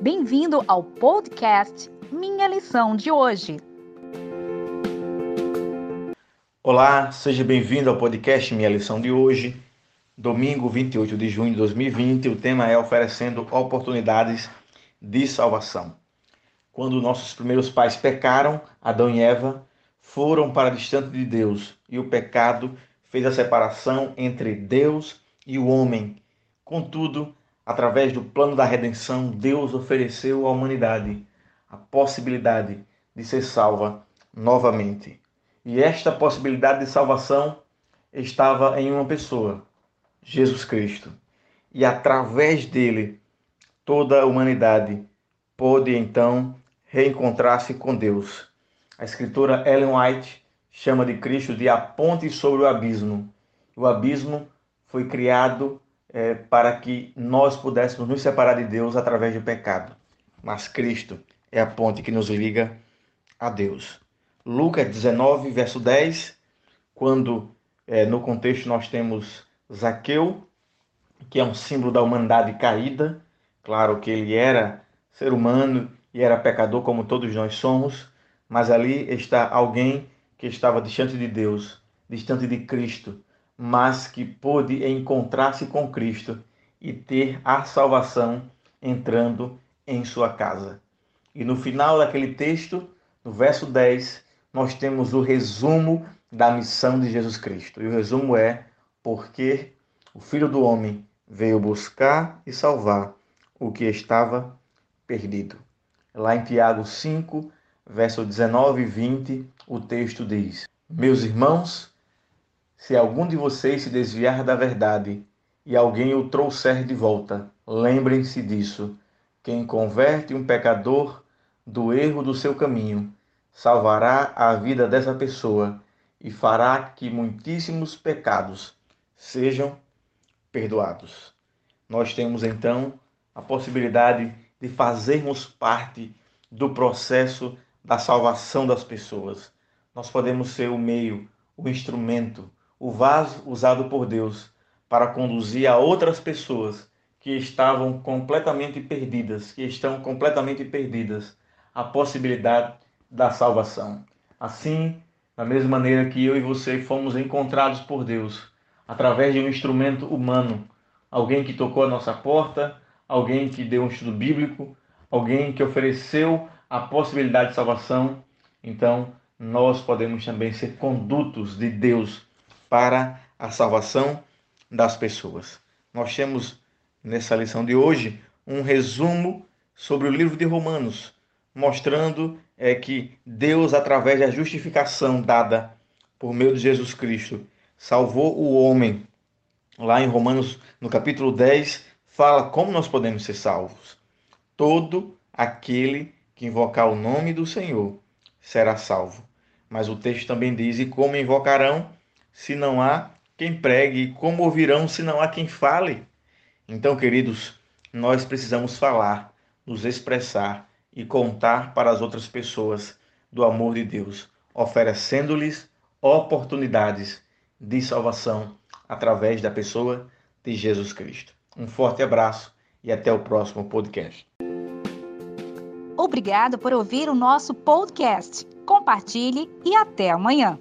Bem-vindo ao podcast Minha Lição de Hoje. Olá, seja bem-vindo ao podcast Minha Lição de Hoje. Domingo 28 de junho de 2020, o tema é oferecendo oportunidades de salvação. Quando nossos primeiros pais pecaram, Adão e Eva foram para distante de Deus e o pecado fez a separação entre Deus e o homem. Contudo, através do plano da redenção, Deus ofereceu à humanidade a possibilidade de ser salva novamente. E esta possibilidade de salvação estava em uma pessoa, Jesus Cristo. E através dele, toda a humanidade pôde então reencontrar-se com Deus. A escritora Ellen White chama de Cristo de a ponte sobre o abismo. O abismo foi criado é, para que nós pudéssemos nos separar de Deus através do pecado. Mas Cristo é a ponte que nos liga a Deus. Lucas 19, verso 10, quando é, no contexto nós temos Zaqueu, que é um símbolo da humanidade caída, claro que ele era ser humano e era pecador como todos nós somos, mas ali está alguém que estava distante de Deus, distante de Cristo, mas que pôde encontrar-se com Cristo e ter a salvação entrando em sua casa. E no final daquele texto, no verso 10, nós temos o resumo da missão de Jesus Cristo. E o resumo é: porque o Filho do Homem veio buscar e salvar o que estava perdido. Lá em Tiago 5, verso 19 e 20, o texto diz: Meus irmãos, se algum de vocês se desviar da verdade e alguém o trouxer de volta, lembrem-se disso. Quem converte um pecador do erro do seu caminho, salvará a vida dessa pessoa e fará que muitíssimos pecados sejam perdoados. Nós temos então a possibilidade de fazermos parte do processo da salvação das pessoas. Nós podemos ser o meio, o instrumento, o vaso usado por Deus para conduzir a outras pessoas que estavam completamente perdidas, que estão completamente perdidas, a possibilidade da salvação. Assim, da mesma maneira que eu e você fomos encontrados por Deus através de um instrumento humano, alguém que tocou a nossa porta, alguém que deu um estudo bíblico, alguém que ofereceu a possibilidade de salvação, então nós podemos também ser condutos de Deus para a salvação das pessoas. Nós temos nessa lição de hoje um resumo sobre o livro de Romanos, mostrando é que Deus, através da justificação dada por meio de Jesus Cristo, salvou o homem. Lá em Romanos, no capítulo 10, fala como nós podemos ser salvos. Todo aquele que invocar o nome do Senhor será salvo. Mas o texto também diz: e como invocarão se não há quem pregue? Como ouvirão se não há quem fale? Então, queridos, nós precisamos falar, nos expressar e contar para as outras pessoas do amor de Deus, oferecendo-lhes oportunidades de salvação através da pessoa de Jesus Cristo. Um forte abraço e até o próximo podcast. Obrigado por ouvir o nosso podcast. Compartilhe e até amanhã.